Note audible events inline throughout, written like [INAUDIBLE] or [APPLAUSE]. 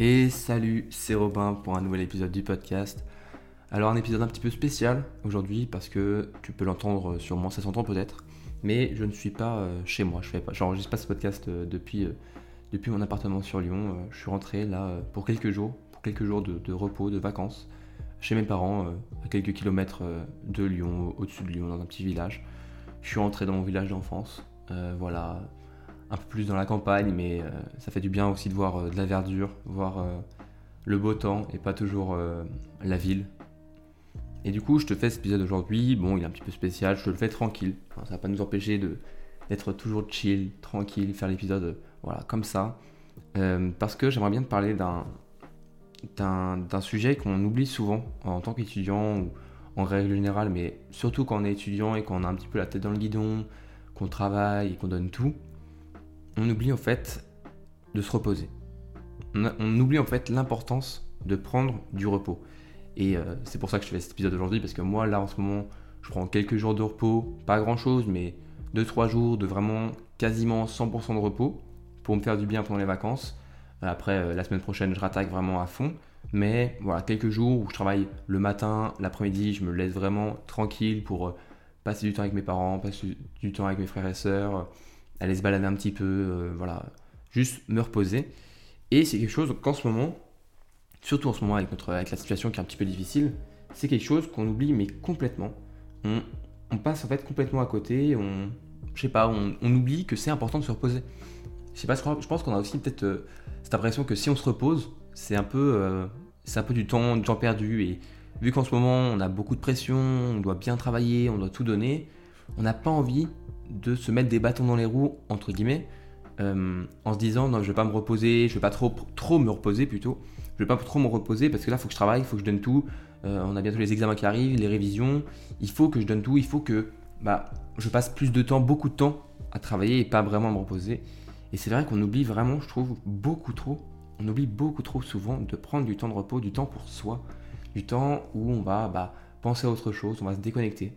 Et salut, c'est Robin pour un nouvel épisode du podcast. Alors un épisode un petit peu spécial aujourd'hui parce que tu peux l'entendre sûrement, ça s'entend peut-être, mais je ne suis pas euh, chez moi, je fais pas, j'enregistre pas ce podcast euh, depuis, euh, depuis mon appartement sur Lyon. je suis rentré là pour quelques jours, pour quelques jours de, repos, de vacances, chez mes parents, à quelques kilomètres de Lyon, au-dessus de Lyon, dans un petit village. Je suis rentré dans mon village d'enfance, voilà, un peu plus dans la campagne, mais euh, ça fait du bien aussi de voir euh, de la verdure, voir euh, le beau temps et pas toujours la ville. Et du coup, je te fais cet épisode aujourd'hui. Bon, il est un petit peu spécial, je te le fais tranquille. ça va pas nous empêcher d'être toujours chill, tranquille, faire l'épisode voilà, comme ça. parce que j'aimerais bien te parler d'un, d'un, sujet qu'on oublie souvent en tant qu'étudiant ou en règle générale, mais surtout quand on est étudiant et qu'on a un petit peu la tête dans le guidon, qu'on travaille et qu'on donne tout on oublie en fait de se reposer. On, oublie en fait l'importance de prendre du repos. Et euh, c'est pour ça que je fais cet épisode aujourd'hui, parce que moi, là, en ce moment, je prends quelques jours de repos, pas grand-chose, mais 2-3 jours de vraiment quasiment 100% de repos pour me faire du bien pendant les vacances. Après, euh, la semaine prochaine, je rattaque vraiment à fond. Mais voilà, quelques jours où je travaille le matin, l'après-midi, je me laisse vraiment tranquille pour euh, passer du temps avec mes parents, passer du temps avec mes frères et sœurs, aller se balader un petit peu, euh, voilà, juste me reposer. Et c'est quelque chose qu'en ce moment, surtout en ce moment avec, notre, avec la situation qui est un petit peu difficile, c'est quelque chose qu'on oublie mais complètement. On, passe en fait complètement à côté, on, je sais pas, on, on oublie que c'est important de se reposer. Je sais pas, je pense qu'on a aussi peut-être euh, cette impression que si on se repose, c'est un peu, euh, c'est un peu du temps, du temps perdu. Et vu qu'en ce moment on a beaucoup de pression, on doit bien travailler, on doit tout donner, on n'a pas envie de se mettre des bâtons dans les roues, entre guillemets, euh, en se disant non, je vais pas me reposer, je vais pas trop, trop me reposer plutôt, je vais pas trop me reposer parce que là, il faut que je travaille, il faut que je donne tout. Euh, on a bientôt les examens qui arrivent, les révisions, il faut que je donne tout, il faut que bah, je passe plus de temps, beaucoup de temps à travailler et pas vraiment me reposer. Et c'est vrai qu'on oublie vraiment, je trouve, beaucoup trop, on oublie beaucoup trop souvent de prendre du temps de repos, du temps pour soi, du temps où on va bah, penser à autre chose, on va se déconnecter.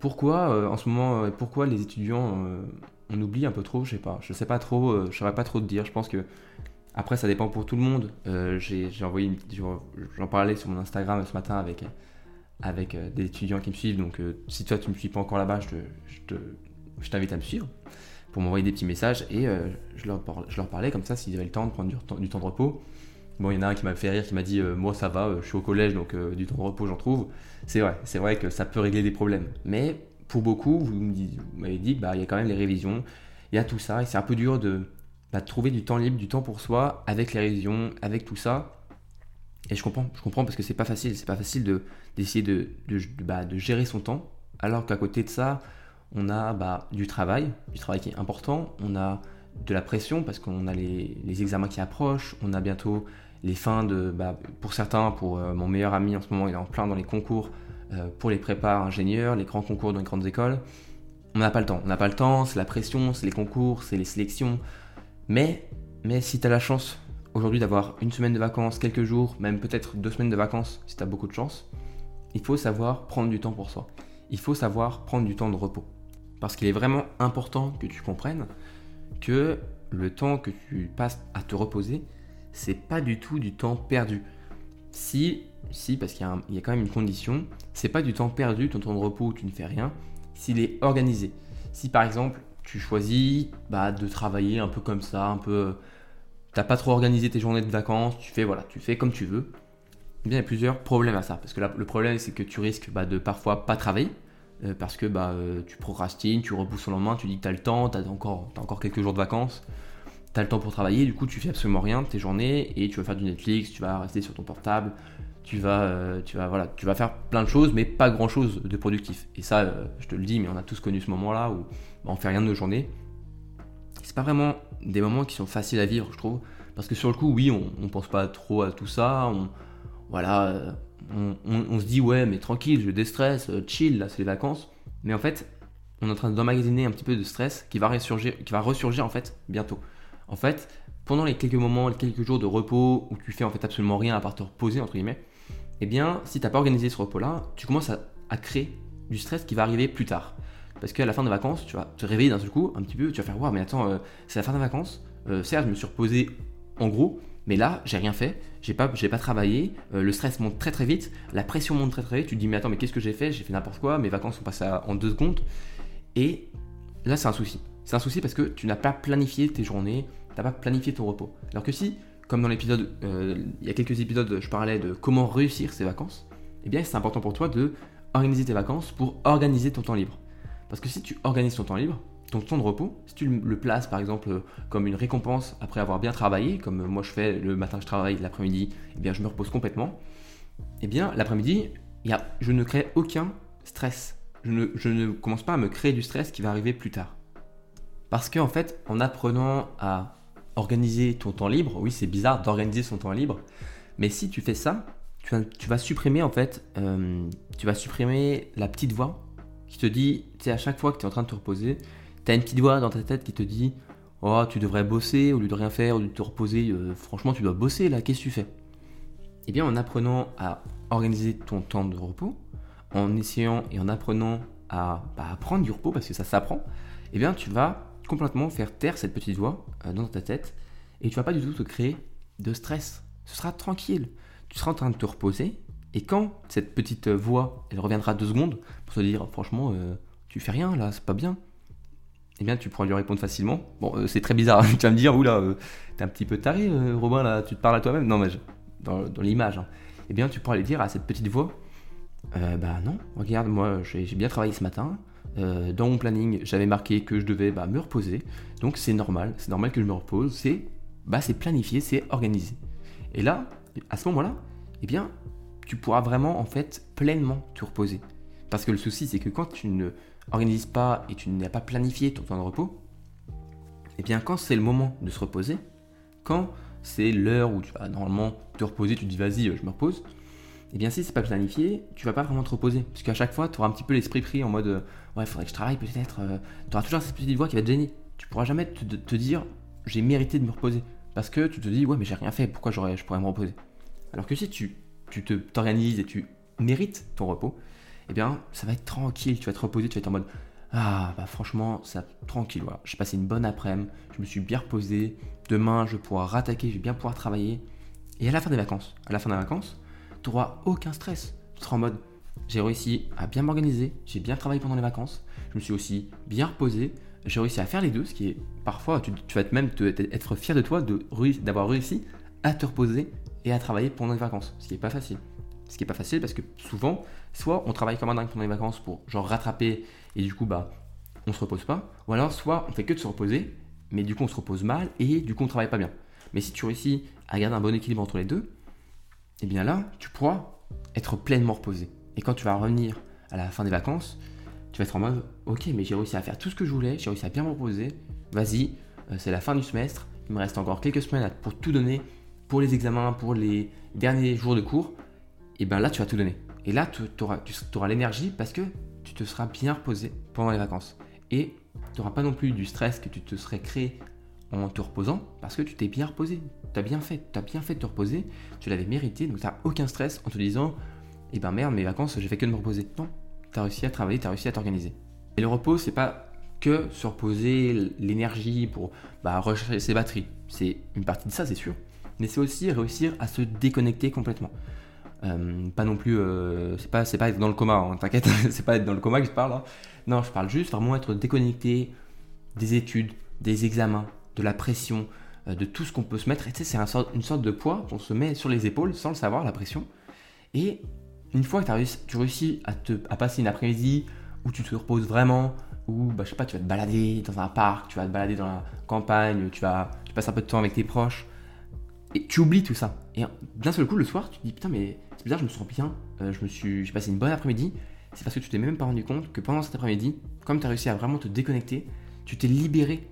Pourquoi euh, en ce moment, euh, pourquoi les étudiants euh, on oublie un peu trop, je sais pas, je sais pas trop, je saurais pas trop te dire. Je pense que après ça dépend pour tout le monde. j'ai envoyé, j'en parlais sur mon Instagram ce matin avec des étudiants qui me suivent. Donc si toi tu me suis pas encore là-bas, je t'invite à me suivre pour m'envoyer des petits messages et je, leur, je leur parlais comme ça s'ils avaient le temps de prendre du, temps de repos. Bon, il y en a un qui m'a fait rire, qui m'a dit Moi, ça va, je suis au collège, donc du temps de repos, j'en trouve. C'est vrai, c'est vrai que ça peut régler des problèmes. Mais pour beaucoup, vous m'avez dit, bah, il y a quand même les révisions, il y a tout ça, et c'est un peu dur de, bah, trouver du temps libre, du temps pour soi, avec les révisions, avec tout ça. Et je comprends, je comprends parce que c'est pas facile, c'est pas facile de, d'essayer de, de, bah, de, gérer son temps, alors qu'à côté de ça, on a bah, du travail, du travail qui est important, on a de la pression parce qu'on a les, examens qui approchent, on a bientôt les fins de, bah, pour certains, pour euh, mon meilleur ami en ce moment, il est en plein dans les concours euh, pour les prépas ingénieurs, les grands concours dans les grandes écoles. On n'a pas le temps, on n'a pas le temps, c'est la pression, c'est les concours, c'est les sélections. Mais, mais si tu as la chance aujourd'hui d'avoir une semaine de vacances, quelques jours, même peut-être deux semaines de vacances, si tu as beaucoup de chance, il faut savoir prendre du temps pour soi. Il faut savoir prendre du temps de repos. Parce qu'il est vraiment important que tu comprennes que le temps que tu passes à te reposer, c'est pas du tout du temps perdu. Si, si parce qu'il y, a quand même une condition, c'est pas du temps perdu, ton temps de repos où tu ne fais rien, s'il est organisé. Si par exemple, tu choisis bah, de travailler un peu comme ça, un peu. T'as pas trop organisé tes journées de vacances, tu fais voilà, tu fais comme tu veux. Eh bien, il y a plusieurs problèmes à ça. Parce que le problème, c'est que tu risques bah, de parfois pas travailler. Euh, parce que bah, euh, tu procrastines, tu repousses au lendemain, tu dis que tu as le temps, tu as encore quelques jours de vacances tu as le temps pour travailler, du coup tu fais absolument rien de tes journées et tu vas faire du Netflix, tu vas rester sur ton portable, tu vas, euh, tu vas, voilà, tu vas faire plein de choses, mais pas grand chose de productif. Et ça, euh, je te le dis, mais on a tous connu ce moment-là où bah, on fait rien de nos journées. C'est pas vraiment des moments qui sont faciles à vivre, je trouve, parce que sur le coup, oui, on, pense pas trop à tout ça, on, voilà, euh, on, se dit ouais, mais tranquille, je déstresse, chill, là c'est les vacances, mais en fait, on est en train d'emmagasiner un petit peu de stress qui va ressurgir, qui va ressurgir en fait bientôt. En fait, pendant les quelques moments, les quelques jours de repos où tu fais en fait absolument rien à part te reposer, entre guillemets, eh bien, si tu n'as pas organisé ce repos-là, tu commences à, créer du stress qui va arriver plus tard. Parce qu'à la fin des vacances, tu vas te réveiller d'un seul coup, un petit peu, tu vas faire, waouh, mais attends, euh, c'est la fin des vacances, euh, certes, je me suis reposé en gros, Mais là, j'ai rien fait, j'ai pas, pas travaillé, euh, le stress monte très très vite, la pression monte très très vite. Tu te dis, mais attends, mais qu'est-ce que j'ai fait? J'ai fait n'importe quoi, mes vacances sont passées en deux secondes. Et là, c'est un souci. C'est un souci parce que tu n'as pas planifié tes journées, tu n'as pas planifié ton repos. Alors que si, comme dans l'épisode, euh, il y a quelques épisodes, je parlais de comment réussir ses vacances, eh bien, c'est important pour toi de organiser tes vacances pour organiser ton temps libre. Parce que si tu organises ton temps libre, ton temps de repos, si tu le places par exemple comme une récompense après avoir bien travaillé, comme moi je fais le matin je travaille, l'après-midi, eh bien je me repose complètement, eh bien l'après-midi, je ne crée aucun stress. Je ne, je ne commence pas à me créer du stress qui va arriver plus tard. Parce qu'en en fait, en apprenant à organiser ton temps libre, oui c'est bizarre d'organiser son temps libre, mais si tu fais ça, tu vas, tu vas supprimer en fait, euh, tu vas supprimer la petite voix qui te dit, tu sais, à chaque fois que tu es en train de te reposer, tu as une petite voix dans ta tête qui te dit Oh, tu devrais bosser au lieu de rien faire, au lieu de te reposer. Euh, franchement, tu dois bosser là, qu'est-ce que tu fais? Eh bien, en apprenant à organiser ton temps de repos, en essayant et en apprenant à bah, prendre du repos, parce que ça s'apprend, eh bien, tu vas complètement faire taire cette petite voix euh, dans ta tête et tu vas pas du tout te créer de stress. Ce sera tranquille. Tu seras en train de te reposer et quand cette petite voix, elle reviendra deux secondes pour te dire, franchement, euh, tu fais rien là, c'est pas bien eh bien, tu pourras lui répondre facilement. Bon, euh, c'est très bizarre, [LAUGHS] tu vas me dire, oula, euh, t'es un petit peu taré, Robin, là, tu te parles à toi-même. Non, mais dans, l'image. Hein. Eh bien, tu pourras lui dire à cette petite voix, bah non, regarde, moi, j'ai bien travaillé ce matin. Dans mon planning, j'avais marqué que je devais bah, me reposer. Donc, c'est normal, c'est normal que je me repose. C'est bah, planifié, c'est organisé. Et là, à ce moment-là, eh bien, tu pourras vraiment, en fait, pleinement te reposer. Parce que le souci, c'est que quand tu ne organises pas et tu n'as pas planifié ton temps de repos, eh bien quand c'est le moment de se reposer, quand c'est l'heure où tu vas normalement te reposer, tu te dis vas-y, je me repose, eh bien si c'est pas planifié, tu vas pas vraiment te reposer. Parce qu'à chaque fois, tu auras un petit peu l'esprit pris en mode ouais, il faudrait que je travaille peut-être. Euh, tu auras toujours cette petite voix qui va te gêner. Tu pourras jamais te, dire j'ai mérité de me reposer. Parce que tu te dis ouais, mais j'ai rien fait, pourquoi je pourrais me reposer? Alors que si tu tu t'organises et tu mérites ton repos, eh bien, ça va être tranquille. Tu vas te reposer, tu vas être en mode Ah, bah franchement, ça tranquille. J'ai passé une bonne après-midi, je me suis bien reposé. Demain, je vais pouvoir rattaquer, je vais bien pouvoir travailler. Et à la fin des vacances, à la fin des vacances, tu aucun stress. Tu seras en mode J'ai réussi à bien m'organiser, j'ai bien travaillé pendant les vacances, je me suis aussi bien reposé. J'ai réussi à faire les deux, ce qui est parfois, tu, vas même être fier de toi d'avoir réussi à te reposer et à travailler pendant les vacances, ce qui n'est pas facile. Ce qui n'est pas facile parce que souvent, soit on travaille comme un dingue pendant les vacances pour genre rattraper et du coup bah on se repose pas, ou alors soit on fait que de se reposer, mais du coup on se repose mal et du coup on travaille pas bien. Mais si tu réussis à garder un bon équilibre entre les deux, eh bien là tu pourras être pleinement reposé. Et quand tu vas revenir à la fin des vacances, tu vas être en mode ok mais j'ai réussi à faire tout ce que je voulais, j'ai réussi à bien me reposer, vas-y, euh, c'est la fin du semestre, il me reste encore quelques semaines pour tout donner, pour les examens, pour les derniers jours de cours, et bien là, tu vas tout donner. Et là, tu auras, l'énergie parce que tu te seras bien reposé pendant les vacances. Et tu n'auras pas non plus du stress que tu te serais créé en te reposant parce que tu t'es bien reposé. Tu as bien fait, tu as bien fait de te reposer, tu l'avais mérité, donc tu aucun stress en te disant Eh ben merde, mes vacances, j'ai fait que de me reposer. Non, tu as réussi à travailler, tu as réussi à t'organiser. Et le repos, c'est pas que se reposer l'énergie pour bah, recharger ses batteries. C'est une partie de ça, c'est sûr. Mais c'est aussi réussir à se déconnecter complètement. Euh, pas non plus, euh, c'est pas, pas être dans le coma, hein, t'inquiète, [LAUGHS] c'est pas être dans le coma que je parle. Hein. Non, je parle juste vraiment être déconnecté des études, des examens, de la pression, euh, de tout ce qu'on peut se mettre. Et tu sais, c'est une sorte de poids qu'on se met sur les épaules sans le savoir, la pression. Et une fois que réussi, tu réussis à, te, à passer une après-midi où tu te reposes vraiment, où bah, je sais pas, tu vas te balader dans un parc, tu vas te balader dans la campagne, tu vas, tu passes un peu de temps avec tes proches, et tu oublies tout ça. Et d'un seul coup, le soir, tu te dis putain, mais c'est bizarre, je me sens bien, euh, je me suis, j'ai passé une bonne après-midi. C'est parce que tu t'es même pas rendu compte que pendant cet après-midi, comme tu as réussi à vraiment te déconnecter, tu t'es libéré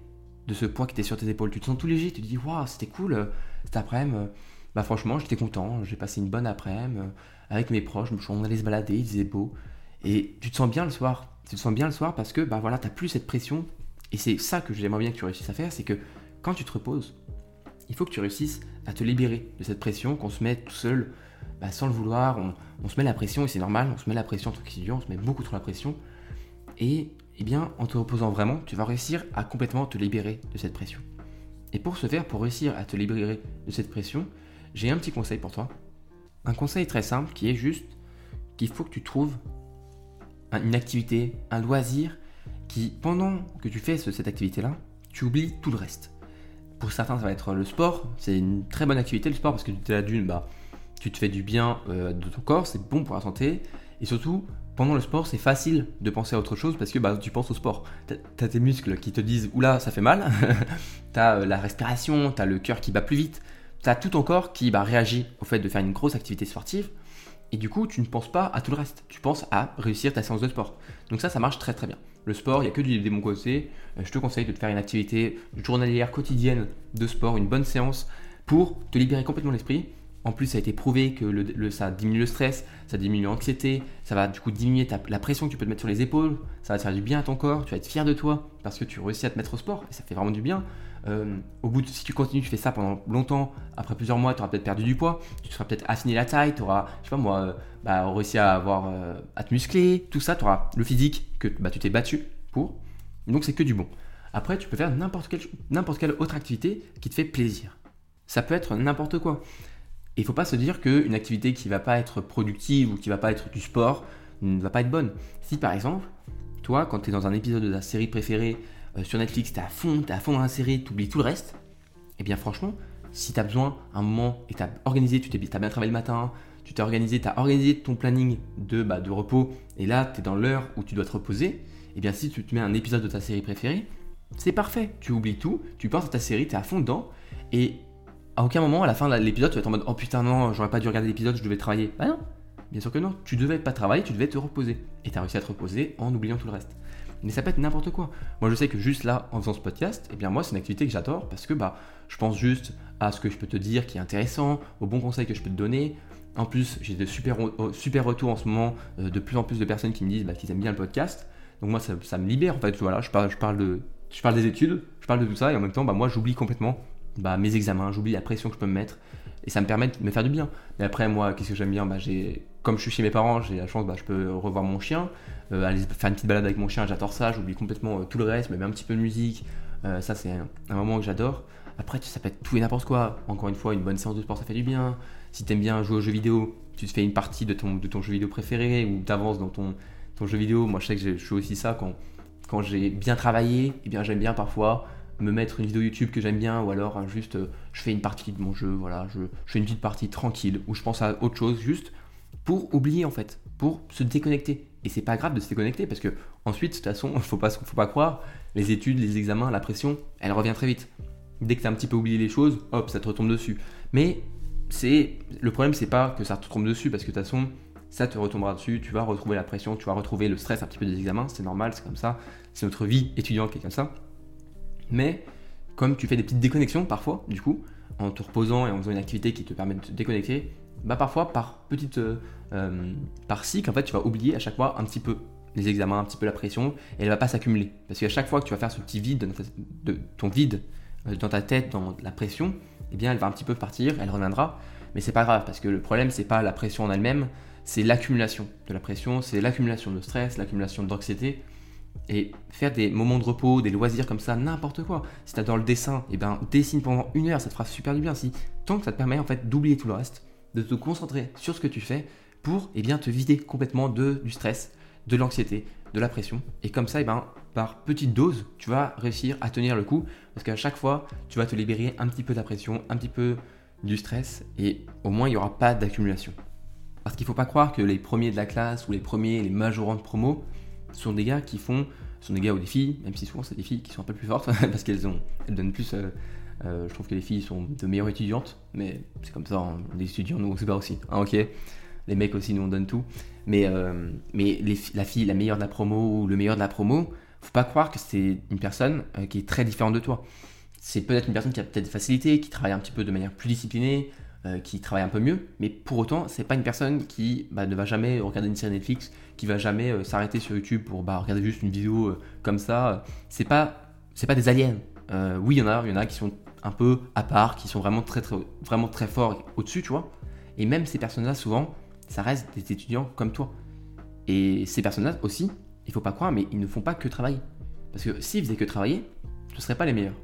de ce poids qui était sur tes épaules. Tu te sens tout léger, tu te dis waouh, c'était cool euh, cet après-midi. Euh, bah franchement, j'étais content, j'ai passé une bonne après-midi avec mes proches, on allait se balader, il faisait beau. Et tu te sens bien le soir. Tu te sens bien le soir parce que bah voilà, t'as plus cette pression. Et c'est ça que j'aimerais bien que tu réussisses à faire, c'est que quand tu te reposes, il faut que tu réussisses à te libérer de cette pression qu'on se met tout seul, bah, sans le vouloir. On, se met la pression et c'est normal, on se met la pression en tant on se met beaucoup trop la pression. Et eh bien, en te reposant vraiment, tu vas réussir à complètement te libérer de cette pression. Et pour ce faire, pour réussir à te libérer de cette pression, j'ai un petit conseil pour toi. Un conseil très simple qui est juste qu'il faut que tu trouves une activité, un loisir qui, pendant que tu fais cette activité-là, tu oublies tout le reste. Pour certains, ça va être le sport. C'est une très bonne activité, le sport, parce que tu es d'une, bah, tu te fais du bien euh, de ton corps, c'est bon pour la santé. Et surtout, pendant le sport, c'est facile de penser à autre chose parce que bah, tu penses au sport. Tu as tes muscles qui te disent Oula, ça fait mal. [LAUGHS] tu as euh, la respiration, tu as le cœur qui bat plus vite. Tu as tout ton corps qui bah, réagit au fait de faire une grosse activité sportive. Et du coup, tu ne penses pas à tout le reste. Tu penses à réussir ta séance de sport. Donc ça, ça marche très très bien. Le sport, il n'y a que du, des côtés. Euh, je te conseille de te faire une activité journalière, quotidienne de sport, une bonne séance pour te libérer complètement l'esprit. En plus, ça a été prouvé que ça diminue le stress, ça diminue l'anxiété, ça va du coup diminuer la pression que tu peux te mettre sur les épaules, ça va te faire du bien à ton corps, tu vas être fier de toi parce que tu réussis à te mettre au sport et ça fait vraiment du bien. Euh, au bout de, si tu continues, tu fais ça pendant longtemps, après plusieurs mois, tu auras peut-être perdu du poids, tu seras peut-être affiné la taille, tu auras, je sais pas moi, euh, bah, réussi à avoir, euh, à te muscler, tout ça, tu auras le physique que bah, tu t'es battu pour. Donc c'est que du bon. Après, tu peux faire n'importe quelle, n'importe quelle autre activité qui te fait plaisir. Ça peut être n'importe quoi. Et il faut pas se dire qu'une activité qui va pas être productive ou qui va pas être du sport ne va pas être bonne. Si par exemple, toi, quand tu es dans un épisode de ta série préférée, euh, sur Netflix, tu es à fond, tu à fond dans la série, tu oublies tout le reste, et eh bien franchement, si tu as besoin un moment et tu as organisé, tu as bien travaillé le matin, tu t'es organisé, tu as organisé ton planning de, bah, de repos, et là tu es dans l'heure où tu dois te reposer, eh bien si tu te mets un épisode de ta série préférée, c'est parfait, tu oublies tout, tu penses à ta série, tu es à fond dedans, et à aucun moment à la fin de l'épisode tu vas être en mode oh putain non, j'aurais pas dû regarder l'épisode, je devais travailler. Bah non, bien sûr que non, tu devais pas travailler, tu devais te reposer. Et tu as réussi à te reposer en oubliant tout le reste mais ça peut être n'importe quoi. Moi, je sais que juste là, en faisant ce podcast, eh bien moi, c'est une activité que j'adore parce que bah, je pense juste à ce que je peux te dire qui est intéressant, aux bons conseils que je peux te donner. En plus, j'ai de super, super retours en ce moment, euh, de plus en plus de personnes qui me disent bah, qu'ils aiment bien le podcast. Donc moi, ça, me libère en fait. Voilà, je parle, je parle je parle des études, je parle de tout ça, et en même temps, bah, moi, j'oublie complètement bah, mes examens, j'oublie la pression que je peux me mettre, et ça me permet de me faire du bien. Mais après, moi, qu'est-ce que j'aime bien bah, Comme je suis chez mes parents, j'ai la chance, bah, je peux revoir mon chien, euh, aller faire une petite balade avec mon chien, j'adore ça, j'oublie complètement euh, tout le reste, mais un petit peu de musique, euh, ça c'est un, moment que j'adore. Après, ça peut être tout et n'importe quoi. Encore une fois, une bonne séance de sport, ça fait du bien. Si t'aimes bien jouer aux jeux vidéo, tu te fais une partie de ton, jeu vidéo préféré ou t'avances dans ton, jeu vidéo. Moi, je sais que je fais aussi ça quand, quand j'ai bien travaillé. Et eh bien, j'aime bien parfois me mettre une vidéo YouTube que j'aime bien ou alors juste je fais une partie de mon jeu. Voilà, je, fais une petite partie tranquille où je pense à autre chose juste pour oublier en fait, pour se déconnecter. Et c'est pas grave de se déconnecter parce que ensuite, de toute façon, [LAUGHS] faut pas, faut pas croire, les études, les examens, la pression, elle revient très vite. Dès que tu as un petit peu oublié les choses, hop, ça te retombe dessus. Mais c'est le problème, c'est pas que ça te retombe dessus parce que de toute façon, ça te retombera dessus, tu vas retrouver la pression, tu vas retrouver le stress un petit peu des examens, c'est normal, c'est comme ça, c'est notre vie étudiante qui est comme ça. Mais comme tu fais des petites déconnexions parfois, du coup, en te reposant et en faisant une activité qui te permet de te déconnecter, bah parfois par petite euh, euh, par cycle en fait tu vas oublier à chaque fois un petit peu les examens, un petit peu la pression et elle va pas s'accumuler. Parce qu'à chaque fois que tu vas faire ce petit vide de ton vide euh, dans ta tête dans la pression eh bien elle va un petit peu partir elle reviendra. Mais c'est pas grave parce que le problème c'est pas la pression en elle-même c'est l'accumulation de la pression c'est l'accumulation de stress l'accumulation d'anxiété et faire des moments de repos, des loisirs comme ça, n'importe quoi. Si tu adores le dessin, et eh ben dessine pendant une heure, ça te fera super du bien. Si tant que ça te permet en fait d'oublier tout le reste, de te concentrer sur ce que tu fais pour eh bien, te vider complètement de, du stress, de l'anxiété, de la pression. Et comme ça, eh ben, par petite dose, tu vas réussir à tenir le coup. Parce qu'à chaque fois, tu vas te libérer un petit peu de la pression, un petit peu du stress. Et au moins, il n'y aura pas d'accumulation. Parce qu'il ne faut pas croire que les premiers de la classe ou les premiers, les majorants de promo sont des gars qui font, sont des gars ou des filles, même si souvent c'est des filles qui sont un peu plus fortes [LAUGHS] parce qu'elles ont, elles donnent plus euh, euh, je trouve que les filles sont de meilleures étudiantes, mais c'est comme ça, hein. les étudiants, nous, on se bat aussi. Hein, ok Les mecs aussi, nous, on donne tout. Mais, euh, mais la fille, la meilleure de la promo ou le meilleur de la promo, faut pas croire que c'est une personne qui est très différente de toi. C'est peut-être une personne qui a peut-être des qui travaille un petit peu de manière plus disciplinée, qui travaille un peu mieux, mais pour autant, c'est pas une personne qui bah, ne va jamais regarder une série Netflix, qui va jamais s'arrêter sur YouTube pour bah, regarder juste une vidéo comme ça. C'est pas, c'est pas des aliens. oui, il y en a, il y en a qui sont un peu à part, qui sont vraiment très, très, vraiment très forts au-dessus, tu vois. Et même ces personnes-là, souvent, ça reste des étudiants comme toi. Et ces personnes-là aussi, il faut pas croire, mais ils ne font pas que travailler. Parce que s'ils faisaient que travailler, ce ne seraient pas les meilleurs.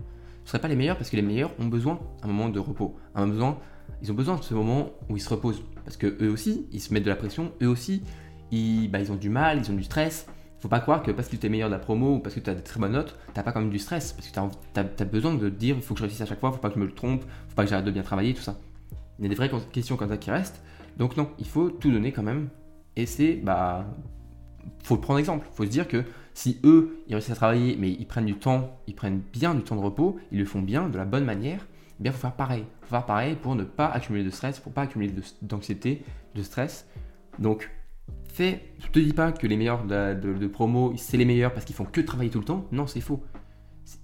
ne seraient pas les meilleurs parce que les meilleurs ont besoin d'un moment de repos, un besoin, ils ont besoin de ce moment où ils se reposent parce que eux aussi, ils se mettent de la pression, eux aussi, ils, bah, ils ont du mal, ils ont du stress. Faut pas croire que parce que tu es meilleur de la promo ou parce que tu as des très bonnes notes, tu pas quand même du stress parce que tu as, besoin de dire il faut que je réussisse à chaque fois, faut pas que je me le trompe, faut pas que j'arrête de bien travailler, tout ça. Il y a des vraies questions comme ça qui restent. Donc non, il faut tout donner quand même. Et c'est, bah, faut prendre exemple. Faut se dire que si eux, ils réussissent à travailler, mais ils prennent du temps, ils prennent bien du temps de repos, ils le font bien, de la bonne manière, eh bien, faut faire pareil. Faire pareil pour ne pas accumuler de stress, pour pas accumuler d'anxiété, de, stress. Donc, fais, je te dis pas que les meilleurs de, promo, c'est les meilleurs parce qu'ils font que travailler tout le temps. Non, c'est faux.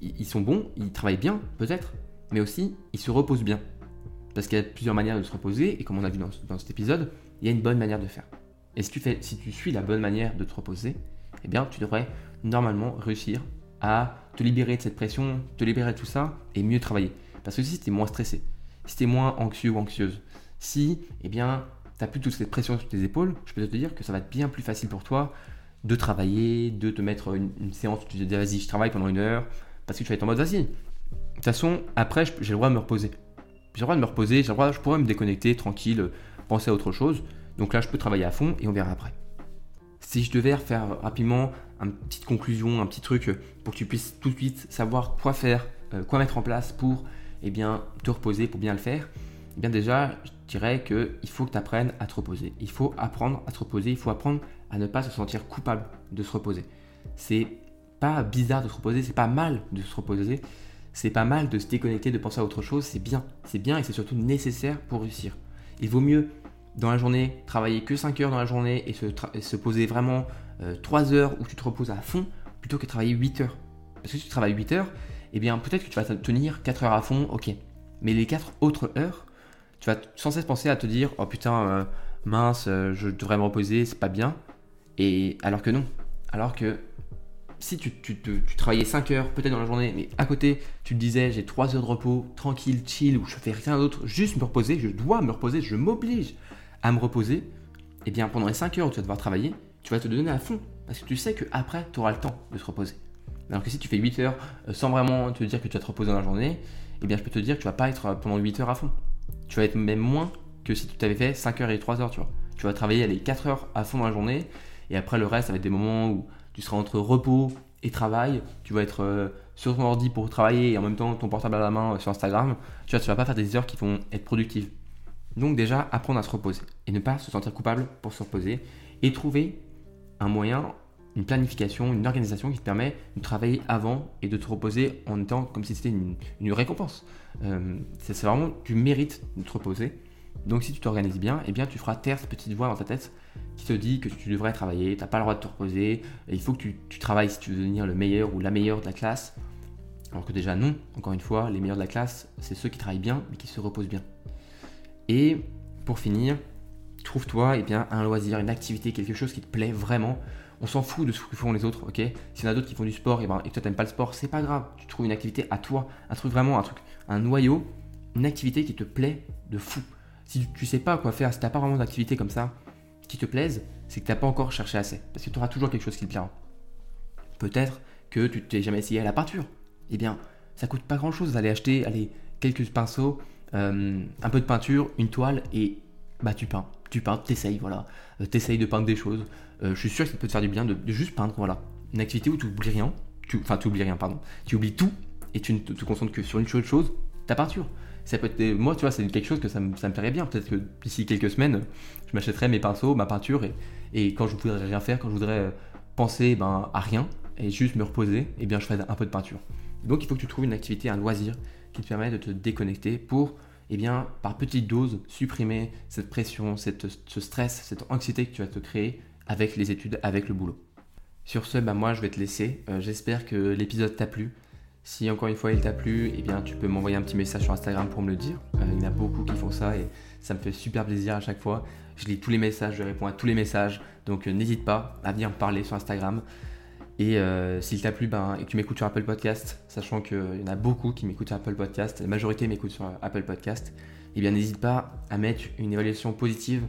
Ils sont bons, ils travaillent bien, peut-être, mais aussi, ils se reposent bien. Parce qu'il y a plusieurs manières de se reposer, et comme on a vu dans, dans cet épisode, il y a une bonne manière de faire. Et si tu, fais, si tu suis la bonne manière de te reposer, eh bien, tu devrais normalement réussir à te libérer de cette pression, te libérer de tout ça et mieux travailler. Parce que si tu moins stressé, si tu moins anxieux ou anxieuse, si, eh bien, tu n'as plus toute cette pression sur tes épaules, je peux te dire que ça va être bien plus facile pour toi de travailler, de te mettre une, séance où tu te dis vas-y, je travaille pendant une heure, parce que tu vas être en mode vas-y. De toute façon, après, j'ai le droit de me reposer. J'ai le droit de me reposer, j'ai le droit, je pourrais me déconnecter tranquille, penser à autre chose. Donc là, je peux travailler à fond et on verra après. Si je devais faire rapidement une petite conclusion, un petit truc pour que tu puisses tout de suite savoir quoi faire, euh, quoi mettre en place pour eh bien, te reposer, pour bien le faire, eh bien déjà, je dirais qu'il faut que tu apprennes à te reposer. Il faut apprendre à te reposer, il faut apprendre à ne pas se sentir coupable de se reposer. C'est pas bizarre de se reposer, c'est pas mal de se reposer, c'est pas mal de se déconnecter, de penser à autre chose, c'est bien. C'est bien et c'est surtout nécessaire pour réussir. Il vaut mieux dans la journée, travailler que 5 heures dans la journée et se, poser vraiment 3 euh, heures où tu te reposes à fond plutôt que travailler 8 heures. Parce que si tu travailles 8 heures, eh bien peut-être que tu vas tenir 4 heures à fond, ok. Mais les 4 autres heures, tu vas sans cesse penser à te dire oh putain, euh, mince, euh, je devrais me reposer, c'est pas bien. Et alors que non. Alors que si tu, travaillais 5 heures peut-être dans la journée, mais à côté, tu te disais j'ai 3 heures de repos, tranquille, chill, où je fais rien d'autre, juste me reposer, je dois me reposer, je m'oblige à me reposer, et eh bien pendant les 5 heures où tu vas devoir travailler, tu vas te donner à fond. Parce que tu sais qu'après, tu auras le temps de te reposer. Alors que si tu fais 8 heures euh, sans vraiment te dire que tu vas te reposer dans la journée, eh bien je peux te dire que tu vas pas être euh, pendant 8 heures à fond. Tu vas être même moins que si tu t'avais fait 5 heures et 3 heures, tu vas travailler les 4 heures à fond dans la journée, et après le reste, ça va être des moments où tu seras entre repos et travail. Tu vas être euh, sur ton ordi pour travailler et en même temps ton portable à la main sur Instagram. Tu vois, vas pas faire des heures qui vont être productives. Donc déjà, apprendre à se reposer et ne pas se sentir coupable pour se reposer et trouver un moyen, une planification, une organisation qui te permet de travailler avant et de te reposer en étant comme si c'était une, récompense. Euh, c'est vraiment, tu mérites de te reposer. Donc si tu t'organises bien, eh bien tu feras taire cette petite voix dans ta tête qui te dit que tu devrais travailler, tu n'as pas le droit de te reposer, il faut que tu, tu, travailles si tu veux devenir le meilleur ou la meilleure de la classe. Alors que déjà non, encore une fois, les meilleurs de la classe, c'est ceux qui travaillent bien mais qui se reposent bien. Et pour finir, trouve-toi eh bien, un loisir, une activité, quelque chose qui te plaît vraiment. On s'en fout de ce que font les autres, ok S'il y en a d'autres qui font du sport et, ben, que toi t'aimes pas le sport, c'est pas grave. Tu trouves une activité à toi, un truc vraiment, un truc, un noyau, une activité qui te plaît de fou. Si tu, sais pas quoi faire, si t'as pas vraiment d'activité comme ça qui te plaise, c'est que t'as pas encore cherché assez. Parce que tu auras toujours quelque chose qui te plaira. Peut-être que tu t'es jamais essayé à la peinture. Eh bien, ça coûte pas grand chose d'aller acheter allez, quelques pinceaux, euh, un peu de peinture, une toile et bah tu peins. Tu peins, t'essayes, voilà. Euh, t'essayes de peindre des choses. Euh, je suis sûr que ça peut te faire du bien de, juste peindre, voilà. Une activité où tu oublies rien, enfin tu oublies rien, pardon. Tu oublies tout et tu ne te, concentres que sur une seule chose, ta peinture. Ça peut être, moi, tu vois, c'est quelque chose que ça me, ça plairait bien. Peut-être que d'ici quelques semaines, je m'achèterai mes pinceaux, ma peinture, et, quand je voudrais rien faire, quand je voudrais penser ben, à rien et juste me reposer, eh bien, je ferai un peu de peinture. Donc, il faut que tu trouves une activité, un loisir qui te permet de te déconnecter pour, eh bien, par petites doses, supprimer cette pression, cette, ce stress, cette anxiété que tu vas te créer avec les études, avec le boulot. Sur ce, bah, moi, je vais te laisser. Euh, j'espère que l'épisode t'a plu. Si encore une fois il t'a plu, eh bien tu peux m'envoyer un petit message sur Instagram pour me le dire. Euh, il y en a beaucoup qui font ça et ça me fait super plaisir à chaque fois. Je lis tous les messages, je réponds à tous les messages. Donc euh, n'hésite pas à venir me parler sur Instagram. Et s'il t'a plu ben, et que tu m'écoutes sur Apple Podcast, sachant qu'il y en a beaucoup qui m'écoutent sur Apple Podcast, la majorité m'écoute sur Apple Podcast, eh bien n'hésite pas à mettre une évaluation positive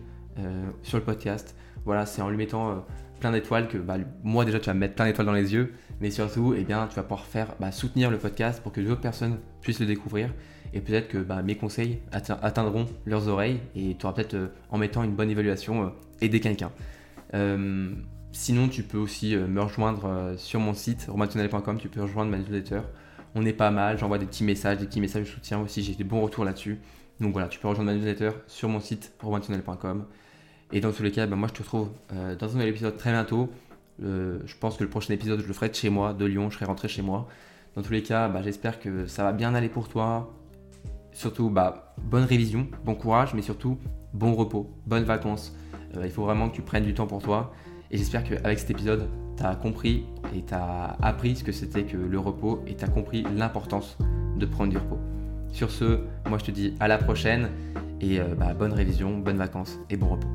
sur le podcast Voilà, c'est en lui mettant plein d'étoiles que bah, moi déjà tu vas me mettre plein d'étoiles dans les yeux, mais surtout eh bien, tu vas pouvoir faire bah, soutenir le podcast pour que d'autres personnes puissent le découvrir et peut-être que bah, mes conseils atteindront leurs oreilles et tu auras peut-être en mettant une bonne évaluation aider quelqu'un. sinon tu peux aussi me rejoindre sur mon site romantionnel.com, tu peux rejoindre ma newsletter. On est pas mal, j'envoie des petits messages, des petits messages de soutien aussi, j'ai des bons retours là-dessus. Donc voilà, tu peux rejoindre ma newsletter sur mon site romantionnel.com. Et dans tous les cas, bah, moi je te retrouve euh, dans un nouvel épisode très bientôt. Euh, je pense que le prochain épisode, je le ferai de chez moi, de Lyon, je serai rentré chez moi. Dans tous les cas, bah, j'espère que ça va bien aller pour toi. Surtout, bah, bonne révision, bon courage, mais surtout, bon repos, bonnes vacances. Euh, il faut vraiment que tu prennes du temps pour toi. Et j'espère qu'avec cet épisode, tu as compris et tu as appris ce que c'était que le repos et tu as compris l'importance de prendre du repos. Sur ce, moi je te dis à la prochaine et bonne révision, bonnes vacances et bon repos.